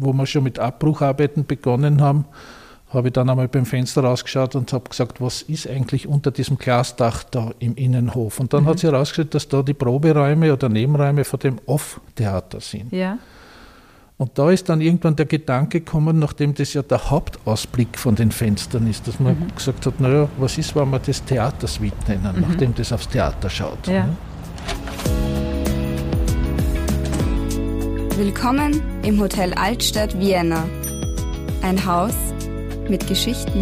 wo wir schon mit Abbrucharbeiten begonnen haben, habe ich dann einmal beim Fenster rausgeschaut und habe gesagt, was ist eigentlich unter diesem Glasdach da im Innenhof? Und dann mhm. hat sich herausgestellt, dass da die Proberäume oder Nebenräume von dem Off-Theater sind. Ja. Und da ist dann irgendwann der Gedanke gekommen, nachdem das ja der Hauptausblick von den Fenstern ist, dass man mhm. gesagt hat, naja, was ist, wenn wir das Theatersuite nennen, mhm. nachdem das aufs Theater schaut. Ja. Ne? Willkommen im Hotel Altstadt Vienna. Ein Haus mit Geschichten.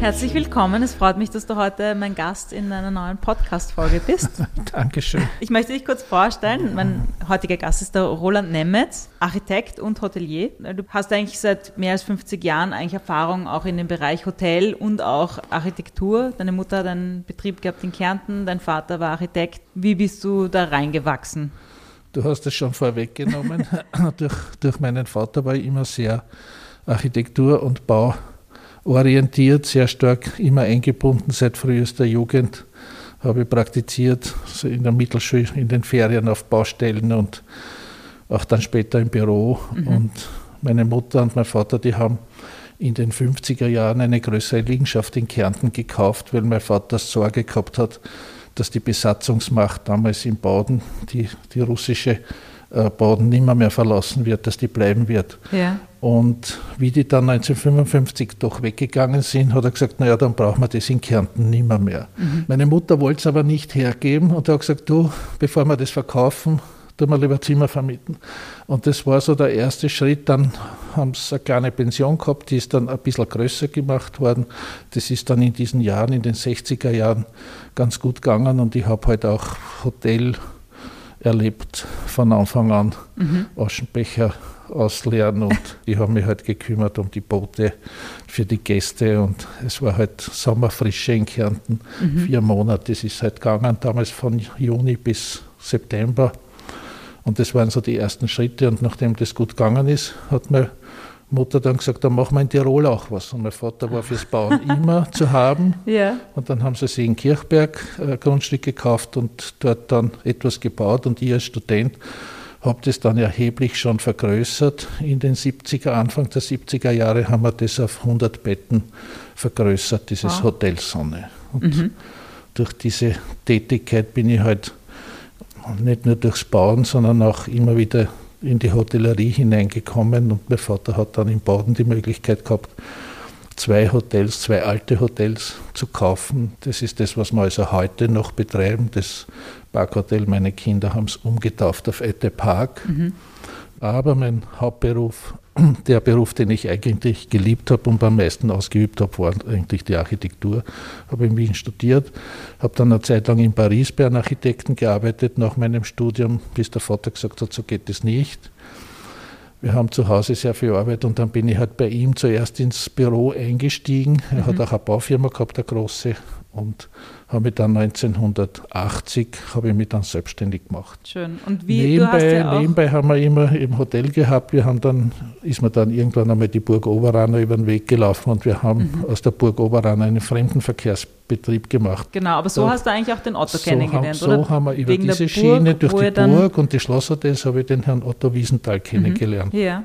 Herzlich willkommen. Es freut mich, dass du heute mein Gast in einer neuen Podcast-Folge bist. Dankeschön. Ich möchte dich kurz vorstellen. Mein heutiger Gast ist der Roland Nemetz, Architekt und Hotelier. Du hast eigentlich seit mehr als 50 Jahren eigentlich Erfahrung auch in dem Bereich Hotel und auch Architektur. Deine Mutter hat einen Betrieb gehabt in Kärnten, dein Vater war Architekt. Wie bist du da reingewachsen? Du hast es schon vorweggenommen. durch, durch meinen Vater war ich immer sehr Architektur- und Bauorientiert, sehr stark immer eingebunden seit frühester Jugend. Habe ich praktiziert also in der Mittelschule, in den Ferien auf Baustellen und auch dann später im Büro. Mhm. Und meine Mutter und mein Vater, die haben in den 50er Jahren eine größere Liegenschaft in Kärnten gekauft, weil mein Vater Sorge gehabt hat, dass die Besatzungsmacht damals in Baden, die, die russische äh, Baden nimmer mehr verlassen wird, dass die bleiben wird. Ja. Und wie die dann 1955 doch weggegangen sind, hat er gesagt, naja, dann brauchen wir das in Kärnten nimmer mehr. Mhm. Meine Mutter wollte es aber nicht hergeben und hat gesagt, du, bevor wir das verkaufen, tun wir lieber Zimmer vermieten. Und das war so der erste Schritt. Dann haben sie eine kleine Pension gehabt, die ist dann ein bisschen größer gemacht worden. Das ist dann in diesen Jahren, in den 60er Jahren, ganz gut gegangen und ich habe halt auch Hotel erlebt von Anfang an. Mhm. Aschenbecher ausleeren und ich habe mich halt gekümmert um die Boote für die Gäste und es war halt Sommerfrische in Kärnten, mhm. vier Monate, das ist halt gegangen, damals von Juni bis September und das waren so die ersten Schritte. Und nachdem das gut gegangen ist, hat meine Mutter dann gesagt, dann machen wir in Tirol auch was. Und mein Vater war fürs Bauen immer zu haben. Ja. Und dann haben sie sich in Kirchberg äh, Grundstück gekauft und dort dann etwas gebaut. Und ich als Student habe das dann erheblich schon vergrößert. In den 70er, Anfang der 70er Jahre haben wir das auf 100 Betten vergrößert, dieses ah. Hotel Sonne. Und mhm. durch diese Tätigkeit bin ich halt nicht nur durchs Bauen, sondern auch immer wieder in die Hotellerie hineingekommen. Und mein Vater hat dann in Baden die Möglichkeit gehabt, zwei Hotels, zwei alte Hotels zu kaufen. Das ist das, was wir also heute noch betreiben. Das Parkhotel, meine Kinder haben es umgetauft auf Ette Park. Mhm. Aber mein Hauptberuf der Beruf, den ich eigentlich geliebt habe und am meisten ausgeübt habe, war eigentlich die Architektur. Habe in Wien studiert, habe dann eine Zeit lang in Paris bei einem Architekten gearbeitet nach meinem Studium, bis der Vater gesagt hat, so geht es nicht. Wir haben zu Hause sehr viel Arbeit und dann bin ich halt bei ihm zuerst ins Büro eingestiegen. Er mhm. hat auch eine Baufirma gehabt, eine große, und habe mich dann 1980 habe ich mich dann selbstständig gemacht. Schön. Und wie nebenbei, ja nebenbei haben wir immer im Hotel gehabt. Wir haben dann ist mir dann irgendwann einmal die Burg Oberrana über den Weg gelaufen und wir haben mhm. aus der Burg Oberrana einen Fremdenverkehrsbetrieb gemacht. Genau, aber so da, hast du eigentlich auch den Otto so kennengelernt, haben, oder? So haben wir über Wegen diese Schiene durch die Burg und die Schlosshotels habe ich den Herrn Otto Wiesenthal mhm. kennengelernt. Mhm. Ja.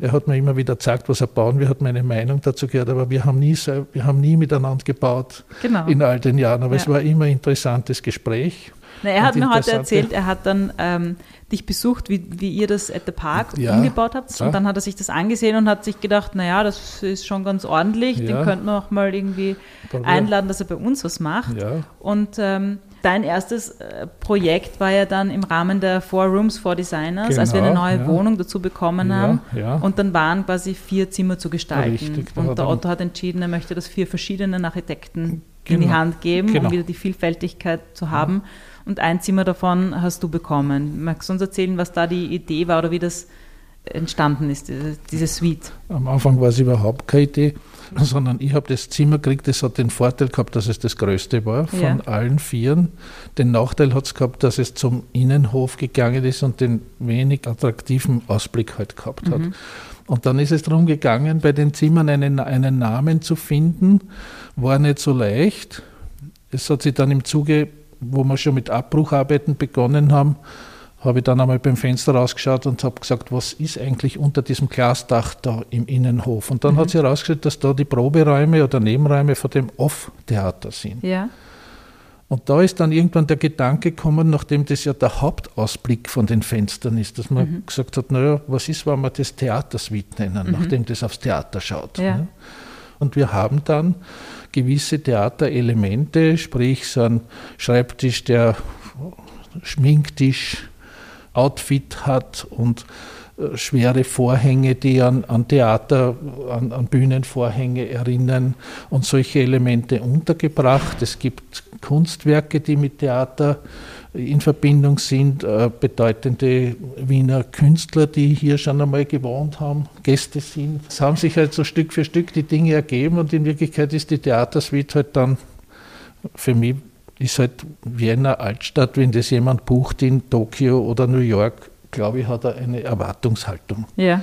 Er hat mir immer wieder gezeigt, was er bauen will, hat meine Meinung dazu gehört, aber wir haben nie, wir haben nie miteinander gebaut genau. in all den Jahren. Aber ja. Es war immer ein interessantes Gespräch. Na, er hat mir heute erzählt, er hat dann ähm, dich besucht, wie, wie ihr das at the Park ja, umgebaut habt. Und dann hat er sich das angesehen und hat sich gedacht, naja, das ist schon ganz ordentlich, ja. den könnten wir auch mal irgendwie einladen, dass er bei uns was macht. Ja. Und ähm, dein erstes äh, Projekt war ja dann im Rahmen der Four Rooms for Designers, genau, als wir eine genau, neue ja. Wohnung dazu bekommen haben. Ja, und dann waren quasi vier Zimmer zu gestalten. Richtig, und der Otto hat entschieden, er möchte das vier verschiedenen Architekten genau, in die genau. Hand geben, genau. um wieder die Vielfältigkeit zu haben. Und ein Zimmer davon hast du bekommen. Magst du uns erzählen, was da die Idee war oder wie das entstanden ist, diese Suite? Am Anfang war es überhaupt keine Idee, sondern ich habe das Zimmer gekriegt, das hat den Vorteil gehabt, dass es das größte war von ja. allen Vieren. Den Nachteil hat es gehabt, dass es zum Innenhof gegangen ist und den wenig attraktiven Ausblick halt gehabt hat. Mhm. Und dann ist es darum gegangen, bei den Zimmern einen, einen Namen zu finden, war nicht so leicht. Es hat sich dann im Zuge, wo wir schon mit Abbrucharbeiten begonnen haben, habe ich dann einmal beim Fenster rausgeschaut und habe gesagt, was ist eigentlich unter diesem Glasdach da im Innenhof? Und dann mhm. hat sich herausgestellt, dass da die Proberäume oder Nebenräume von dem Off-Theater sind. Ja. Und da ist dann irgendwann der Gedanke gekommen, nachdem das ja der Hauptausblick von den Fenstern ist, dass man mhm. gesagt hat, naja, was ist, wenn wir das Theatersuite nennen, mhm. nachdem das aufs Theater schaut. Ja. Ne? Und wir haben dann gewisse Theaterelemente, sprich so ein Schreibtisch, der Schminktisch, Outfit hat und äh, schwere Vorhänge, die an, an Theater, an, an, Bühnenvorhänge erinnern und solche Elemente untergebracht. Es gibt Kunstwerke, die mit Theater in Verbindung sind, äh, bedeutende Wiener Künstler, die hier schon einmal gewohnt haben, Gäste sind. Es haben sich halt so Stück für Stück die Dinge ergeben und in Wirklichkeit ist die Theatersuite halt dann für mich ist halt Wiener Altstadt, wenn das jemand bucht in Tokio oder New York, glaube ich, hat er eine Erwartungshaltung. Ja.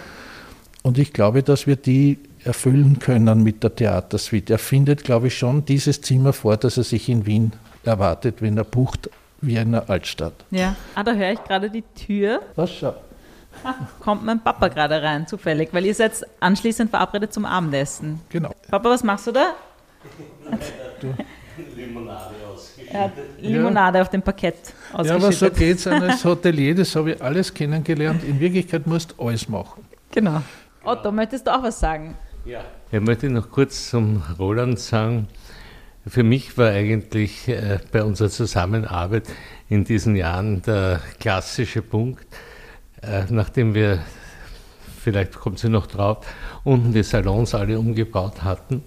Und ich glaube, dass wir die erfüllen können mit der Theatersuite. Er findet, glaube ich, schon dieses Zimmer vor, das er sich in Wien erwartet, wenn er bucht Wiener Altstadt. Ja, ah, da höre ich gerade die Tür. Was schau. Ah, kommt mein Papa gerade rein, zufällig, weil ihr seid anschließend verabredet zum Abendessen. Genau. Papa, was machst du da? Du. Limonade ausgeschüttet. Ja, Limonade ja. auf dem Parkett ausgeschüttet. Ja, aber so geht es als Hotelier, das habe ich alles kennengelernt. In Wirklichkeit musst du alles machen. Genau. Otto, möchtest du auch was sagen? Ja. Ich möchte noch kurz zum Roland sagen, für mich war eigentlich äh, bei unserer Zusammenarbeit in diesen Jahren der klassische Punkt, äh, nachdem wir, vielleicht kommt sie noch drauf, unten die Salons alle umgebaut hatten,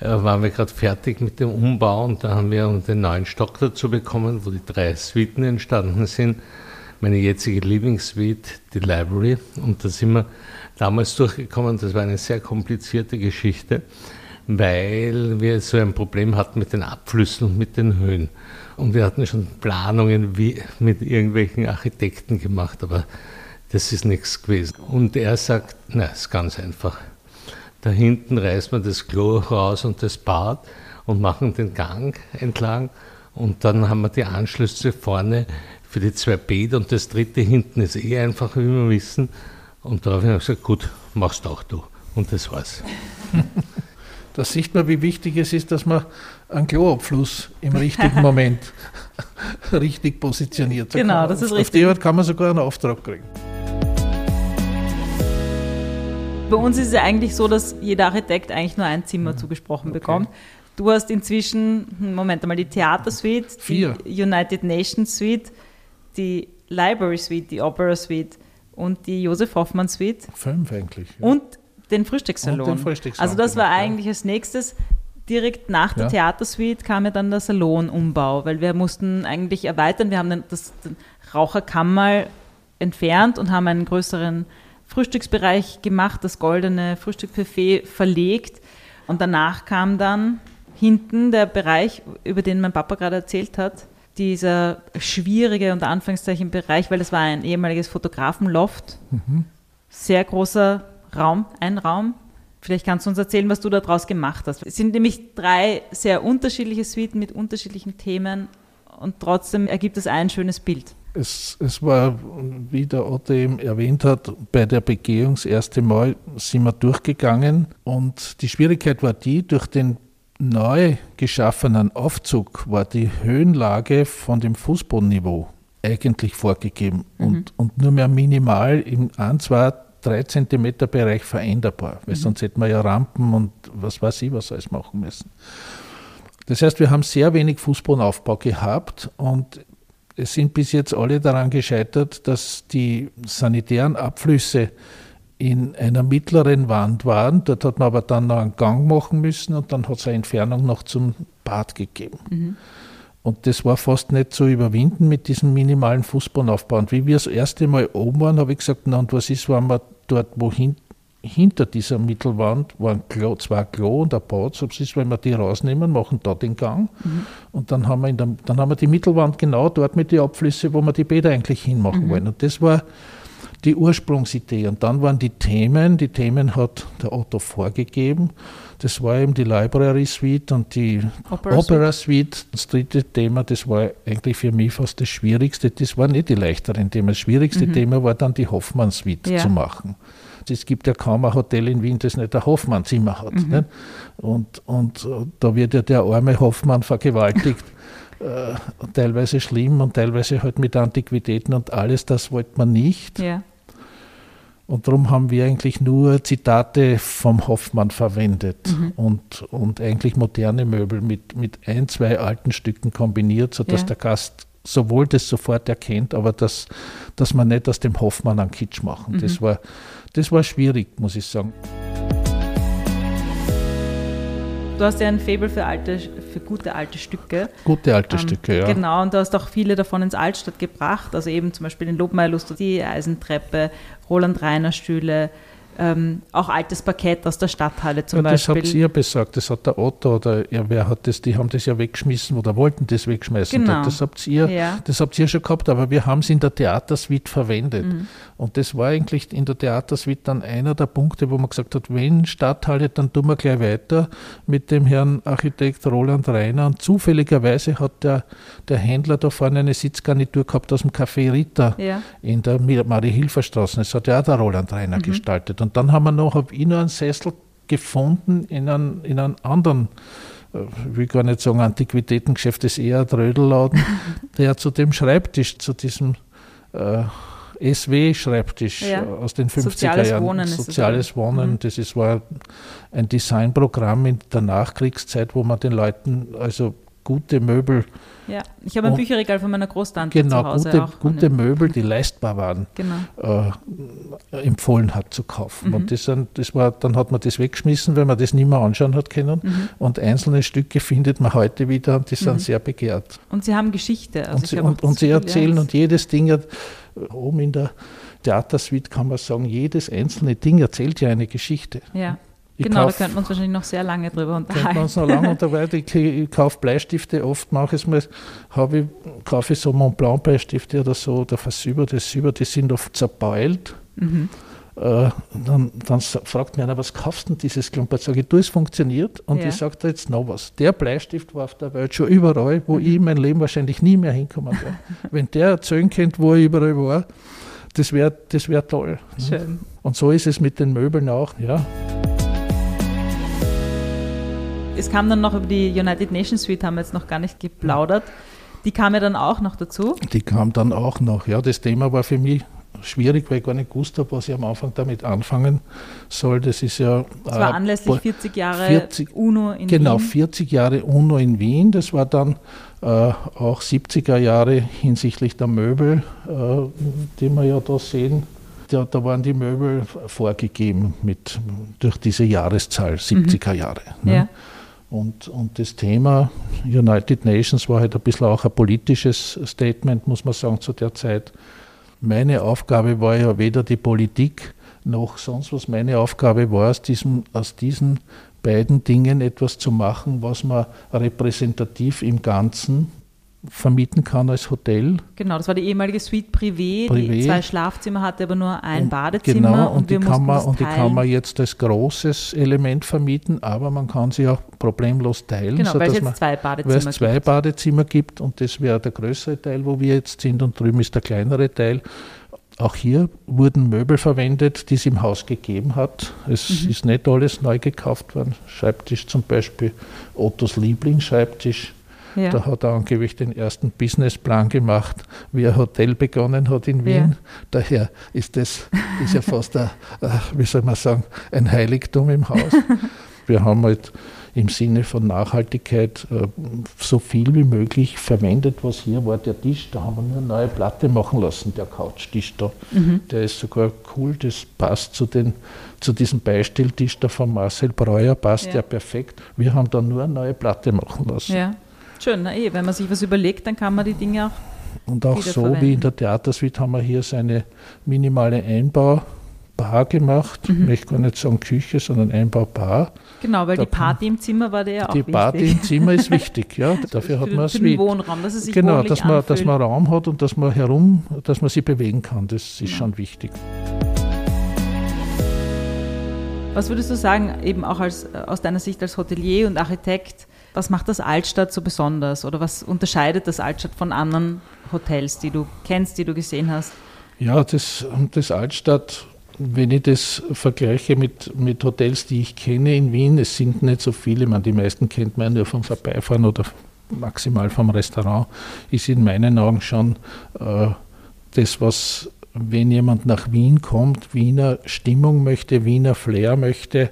waren wir gerade fertig mit dem Umbau und da haben wir den neuen Stock dazu bekommen, wo die drei Suiten entstanden sind. Meine jetzige Lieblingssuite, die Library, und da sind wir damals durchgekommen. Das war eine sehr komplizierte Geschichte, weil wir so ein Problem hatten mit den Abflüssen und mit den Höhen. Und wir hatten schon Planungen wie mit irgendwelchen Architekten gemacht, aber das ist nichts gewesen. Und er sagt, na, ist ganz einfach. Da hinten reißen wir das Klo raus und das Bad und machen den Gang entlang. Und dann haben wir die Anschlüsse vorne für die zwei Bäder und das dritte hinten ist eh einfach, wie wir wissen. Und da habe ich gesagt, gut, machst auch du. Und das war's. Da sieht man, wie wichtig es ist, dass man einen Kloabfluss im richtigen Moment richtig positioniert. Genau, das ist richtig. Auf die Art kann man sogar einen Auftrag kriegen. Bei uns ist es ja eigentlich so, dass jeder Architekt eigentlich nur ein Zimmer mhm. zugesprochen okay. bekommt. Du hast inzwischen, hm, Moment einmal, die Theatersuite, Vier. die United Nations Suite, die Library Suite, die Opera Suite und die Josef Hoffmann Suite. Fünf eigentlich. Ja. Und den Frühstückssalon. Und den Frühstückssalon also das war genau, eigentlich als nächstes. Direkt nach der ja. Theatersuite kam ja dann der Salonumbau, weil wir mussten eigentlich erweitern. Wir haben den, das den Raucherkammer entfernt und haben einen größeren Frühstücksbereich gemacht, das goldene Frühstücksbuffet verlegt. Und danach kam dann hinten der Bereich, über den mein Papa gerade erzählt hat, dieser schwierige, unter Anführungszeichen, Bereich, weil das war ein ehemaliges Fotografenloft. Mhm. Sehr großer Raum, ein Raum. Vielleicht kannst du uns erzählen, was du daraus gemacht hast. Es sind nämlich drei sehr unterschiedliche Suiten mit unterschiedlichen Themen und trotzdem ergibt es ein schönes Bild. Es, es war, wie der Otto eben erwähnt hat, bei der Begehung das erste Mal sind wir durchgegangen und die Schwierigkeit war die, durch den neu geschaffenen Aufzug war die Höhenlage von dem Fußbodenniveau eigentlich vorgegeben mhm. und, und nur mehr minimal im 1, 2, 3 Zentimeter Bereich veränderbar, weil mhm. sonst hätten wir ja Rampen und was weiß ich was alles machen müssen. Das heißt, wir haben sehr wenig Fußbodenaufbau gehabt und es sind bis jetzt alle daran gescheitert, dass die sanitären Abflüsse in einer mittleren Wand waren. Dort hat man aber dann noch einen Gang machen müssen und dann hat es eine Entfernung noch zum Bad gegeben. Mhm. Und das war fast nicht zu überwinden mit diesem minimalen Fußbodenaufbau. Und wie wir das erste Mal oben waren, habe ich gesagt, na und was ist, wenn wir dort wohin hinter dieser Mittelwand waren Klo, zwei Klo und ein Bad. So ist, wenn wir die rausnehmen, machen da den Gang. Mhm. Und dann haben, wir der, dann haben wir die Mittelwand genau dort mit den Abflüssen, wo wir die Bäder eigentlich hinmachen mhm. wollen. Und das war die Ursprungsidee. Und dann waren die Themen, die Themen hat der Otto vorgegeben. Das war eben die Library Suite und die Opera, Opera Suite. Suite. Das dritte Thema, das war eigentlich für mich fast das Schwierigste. Das war nicht die leichteren Themen. Das schwierigste mhm. Thema war dann die Hoffmann Suite ja. zu machen. Es gibt ja kaum ein Hotel in Wien, das nicht ein Hoffmann-Zimmer hat. Mhm. Und, und da wird ja der arme Hoffmann vergewaltigt. äh, teilweise schlimm und teilweise halt mit Antiquitäten und alles, das wollte man nicht. Ja. Und darum haben wir eigentlich nur Zitate vom Hoffmann verwendet mhm. und, und eigentlich moderne Möbel mit, mit ein, zwei alten Stücken kombiniert, sodass ja. der Gast sowohl das sofort erkennt, aber dass, dass man nicht aus dem Hoffmann einen Kitsch machen. Mhm. Das, war, das war schwierig, muss ich sagen. Du hast ja ein Faible für, alte, für gute alte Stücke. Gute alte ähm, Stücke, ja. Genau, und du hast auch viele davon ins Altstadt gebracht. Also eben zum Beispiel den Lobmeier die Eisentreppe, Roland Reiner Stühle, ähm, auch altes Parkett aus der Stadthalle zum ja, das Beispiel. Das habt ihr besorgt, das hat der Otto oder ja, wer hat das, die haben das ja weggeschmissen oder wollten das wegschmeißen. Genau. Das, habt ihr, ja. das habt ihr schon gehabt, aber wir haben es in der Theatersuite verwendet. Mhm. Und das war eigentlich in der Theatersuite dann einer der Punkte, wo man gesagt hat, wenn Stadthalle, dann tun wir gleich weiter mit dem Herrn Architekt Roland Reiner. Und zufälligerweise hat der, der Händler da vorne eine Sitzgarnitur gehabt aus dem Café Ritter ja. in der Marie-Hilfer-Straße. Das hat ja auch der Roland Reiner mhm. gestaltet. Und dann haben wir noch, ich noch einen Sessel gefunden in einem, in einem anderen, äh, ich will gar nicht sagen Antiquitätengeschäft, das ist eher ein Trödelladen, der zu dem Schreibtisch, zu diesem äh, SW-Schreibtisch ja. aus den 50er Soziales Jahren. Wohnen Soziales Wohnen. Mhm. Das ist, war ein Designprogramm in der Nachkriegszeit, wo man den Leuten also gute Möbel. Ja, ich habe ein Bücherregal von meiner Großtante genau, zu Hause gute, auch. gute Möbel, die leistbar waren, genau. äh, empfohlen hat zu kaufen. Mhm. Und das, das, war, dann hat man das weggeschmissen, weil man das nicht mehr anschauen hat können. Mhm. Und einzelne Stücke findet man heute wieder und die sind mhm. sehr begehrt. Und sie haben Geschichte. Also und, sie, und, und sie erzählen ja. und jedes Ding hat, oben in der Theatersuite kann man sagen, jedes einzelne Ding erzählt ja eine Geschichte. Ja. Ich genau, kauf, da könnten wir uns wahrscheinlich noch sehr lange drüber unterhalten. Könnten wir uns noch lange unterhalten. Ich, ich kaufe Bleistifte, oft mache ich es mal, ich, kaufe ich so Mont Blanc Bleistifte oder so, oder Versüber, das Silber, die sind oft zerbeult. Mhm. Äh, dann, dann, fragt mir einer, was kaufst du denn dieses Klumpert? Sage ich, du, es funktioniert. Und ja. ich sage da jetzt noch was. Der Bleistift war auf der Welt schon überall, wo mhm. ich in meinem Leben wahrscheinlich nie mehr hinkommen werde. Wenn der erzählen könnte, wo er überall war, das wäre das wär toll. Schön. Und so ist es mit den Möbeln auch, ja. Es kam dann noch über die United Nations Suite, haben wir jetzt noch gar nicht geplaudert. Die kam ja dann auch noch dazu. Die kam dann auch noch, ja. Das Thema war für mich schwierig, weil ich gar nicht gewusst habe, was ich am Anfang damit anfangen soll. Das ist ja. Das war äh, anlässlich 40 Jahre 40, UNO in genau, Wien. Genau, 40 Jahre UNO in Wien. Das war dann äh, auch 70er Jahre hinsichtlich der Möbel, äh, die wir ja da sehen. Da, da, waren die Möbel vorgegeben mit, durch diese Jahreszahl, 70er mhm. Jahre. Ne? Ja. Und, und das Thema United Nations war halt ein bisschen auch ein politisches Statement, muss man sagen, zu der Zeit. Meine Aufgabe war ja weder die Politik noch sonst was. Meine Aufgabe war, aus, diesem, aus diesen beiden Dingen etwas zu machen, was man repräsentativ im Ganzen vermieten kann als Hotel. Genau, das war die ehemalige Suite Privé, Privé. die zwei Schlafzimmer hatte, aber nur ein und, Badezimmer. Genau, und, und die, kann man, und die kann man jetzt als großes Element vermieten, aber man kann sie auch problemlos teilen. Genau, weil es jetzt zwei Badezimmer, weil es zwei gibt. Badezimmer gibt und das wäre der größere Teil, wo wir jetzt sind und drüben ist der kleinere Teil. Auch hier wurden Möbel verwendet, die es im Haus gegeben hat. Es mhm. ist nicht alles neu gekauft worden. Schreibtisch zum Beispiel, Ottos Lieblingsschreibtisch ja. Da hat er angeblich den ersten Businessplan gemacht, wie ein Hotel begonnen hat in Wien. Ja. Daher ist das ist ja fast ein, äh, wie soll man sagen, ein Heiligtum im Haus. Wir haben halt im Sinne von Nachhaltigkeit äh, so viel wie möglich verwendet, was hier war. Der Tisch, da haben wir nur eine neue Platte machen lassen, der Couchtisch da. Mhm. Der ist sogar cool, das passt zu, den, zu diesem Beistelltisch da von Marcel Breuer, passt ja. ja perfekt. Wir haben da nur eine neue Platte machen lassen. Ja. Schön, na eh, wenn man sich was überlegt, dann kann man die Dinge auch. Und auch so wie in der Theatersuite haben wir hier so eine minimale Einbau. Bar gemacht. Ich möchte gar nicht sagen Küche, sondern Einbaubar. Genau, weil Da die Party im Zimmer war dir ja auch Die wichtig. Party im Zimmer ist wichtig, ja. Dafür hat man den Suite. Wohnraum, dass es sich Genau, dass man, dass man Raum hat und dass man herum, dass man sich bewegen kann. Das ist Ja. schon wichtig. Was würdest du sagen, eben auch als, äh, aus deiner Sicht als Hotelier und Architekt, was macht das Altstadt so besonders? Oder was unterscheidet das Altstadt von anderen Hotels, die du kennst, die du gesehen hast? Ja, das, das Altstadt, wenn ich das vergleiche mit, mit Hotels, die ich kenne in Wien, es sind nicht so viele, man, die meisten kennt man nur vom Vorbeifahren oder maximal vom Restaurant, ist in meinen Augen schon äh, das, was, wenn jemand nach Wien kommt, Wiener Stimmung möchte, Wiener Flair möchte,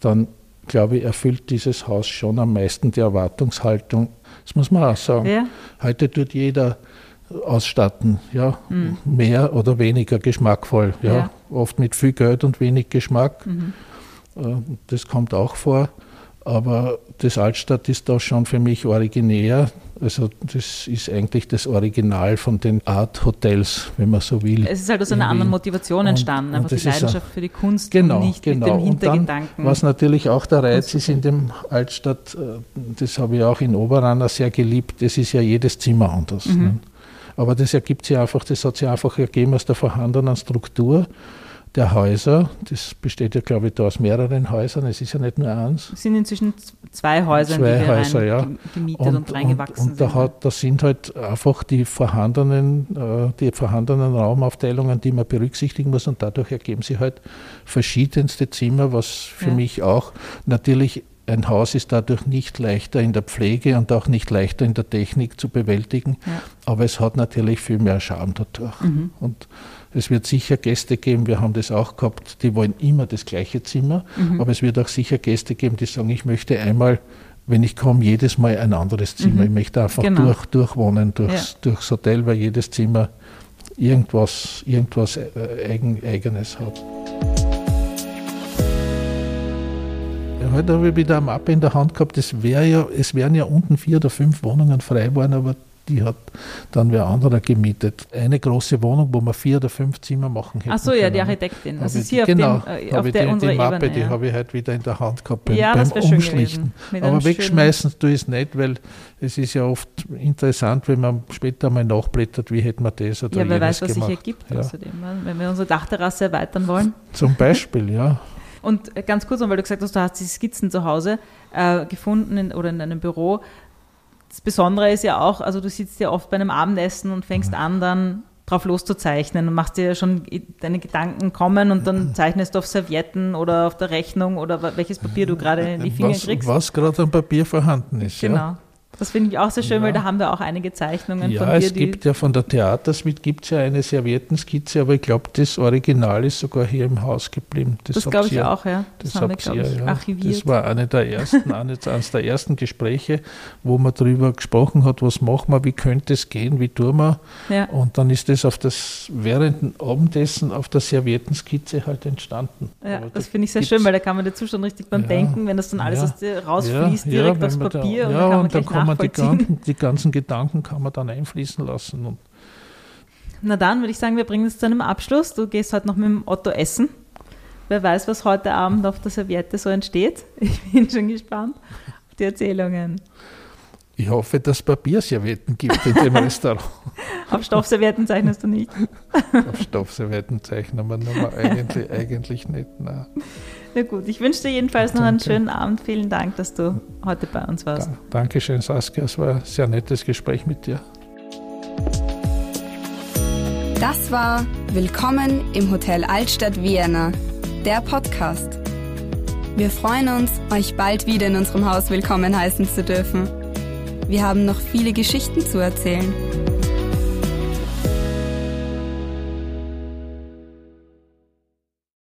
dann glaube ich, erfüllt dieses Haus schon am meisten die Erwartungshaltung. Das muss man auch sagen. Ja? Heute tut jeder ausstatten, ja, mehr oder weniger geschmackvoll, ja. Ja. oft mit viel Geld und wenig Geschmack. Mhm. Äh, Das kommt auch vor, aber das Altstadt ist da schon für mich originär. Also das ist eigentlich das Original von den Art Hotels, wenn man so will. Es ist halt aus einer in anderen. Motivation entstanden, und einfach die ist ein- Leidenschaft für die Kunst Genau, und nicht genau. mit dem Und dann, Hintergedanken. was natürlich auch der Reiz ist in dem Altstadt, äh, das habe ich auch in Oberanna sehr geliebt, das ist ja jedes Zimmer anders. Mhm. Ne? Aber das ergibt sich einfach, das hat sich einfach ergeben aus der vorhandenen Struktur der Häuser. Das besteht ja, glaube ich, da aus mehreren Häusern, es ist ja nicht nur eins. es sind inzwischen zwei Häuser, Zwei die wir Häuser, ja. gem- gemietet und, reingewachsen und da, sind. hat, da sind halt einfach die vorhandenen, äh, die vorhandenen Raumaufteilungen, die man berücksichtigen muss und dadurch ergeben sich halt verschiedenste Zimmer, was für Ja. mich auch natürlich ein Haus ist dadurch nicht leichter in der Pflege und auch nicht leichter in der Technik zu bewältigen, Ja. aber es hat natürlich viel mehr Charme dadurch. Mhm. Und es wird sicher Gäste geben, wir haben das auch gehabt, die wollen immer das gleiche Zimmer, Mhm. aber es wird auch sicher Gäste geben, die sagen, ich möchte einmal, wenn ich komme, jedes Mal ein anderes Zimmer. Mhm. Ich möchte einfach Genau. durch, durchwohnen durchs, durchs Hotel, weil jedes Zimmer irgendwas, irgendwas äh, eigen, Eigenes hat. Ja, heute habe ich wieder eine Mappe in der Hand gehabt. Es, wär ja, es wären ja unten vier oder fünf Wohnungen frei geworden, aber die hat dann wer anderer gemietet. Eine große Wohnung, wo man vier oder fünf Zimmer machen hätten Ach so, ja, die. Architektin. Das ist hier genau, auf, dem, äh, auf der die, die Mappe, Ebene. die ja. habe ich heute wieder in der Hand gehabt beim, Ja, das beim Umschlichten. Aber wegschmeißen tue ich es nicht, weil es ist ja oft interessant, wenn man später mal nachblättert, wie hätte man das oder Ja, wer weiß, was sich gemacht. ergibt Ja. außerdem, wenn wir unsere Dachterrasse erweitern wollen. Zum Beispiel, ja. Und äh, ganz kurz, weil du gesagt hast, du hast die Skizzen zu Hause äh, gefunden in, oder in deinem Büro. Das Besondere ist ja auch, also du sitzt ja oft bei einem Abendessen und fängst an, dann drauf loszuzeichnen und machst dir ja schon deine Gedanken kommen und dann zeichnest du auf Servietten oder auf der Rechnung oder welches Papier du gerade in die Finger was, kriegst. was gerade am Papier vorhanden ist. Ja. Das finde ich auch sehr schön, Ja. weil da haben wir auch einige Zeichnungen Ja, von dir, es die gibt ja von der Theatersuite gibt es ja eine Serviettenskizze, aber ich glaube, das Original ist sogar hier im Haus geblieben. das habt glaube ich ihr- auch, ja. Das, Das haben wir, glaube ich, ja. archiviert. Das war eine der ersten, eines, eines der ersten Gespräche, wo man darüber gesprochen hat, was machen wir, wie könnte es gehen, wie tun wir. ja. Und dann ist das auf das während Abendessen auf der Serviettenskizze halt entstanden. Ja, Aber das da finde ich sehr schön, weil da kann man dazu schon richtig beim Ja. Denken, wenn das dann alles Ja. aus dir rausfließt, Ja, direkt ja, aufs man da- Papier und ja, dann kann man und dann gleich kann man die ganzen, die ganzen Gedanken kann man dann einfließen lassen. Und Na dann würde ich sagen, wir bringen es zu einem Abschluss. Du gehst heute noch mit dem Otto essen. Wer weiß, was heute Abend auf der Serviette so entsteht. Ich bin schon gespannt auf die Erzählungen. ich hoffe, dass es Papierservietten gibt in dem Restaurant. Auf Stoffservietten zeichnest du nicht. Auf Stoffservietten zeichnen wir eigentlich, eigentlich nicht. Nein. Na gut, ich wünsche dir jedenfalls noch einen Danke. schönen Abend. Vielen Dank, dass du heute bei uns warst. Da, Dankeschön, Saskia. Es war ein sehr nettes Gespräch mit dir. Das war Willkommen im Hotel Altstadt Vienna, der Podcast. Wir freuen uns, euch bald wieder in unserem Haus willkommen heißen zu dürfen. Wir haben noch viele Geschichten zu erzählen.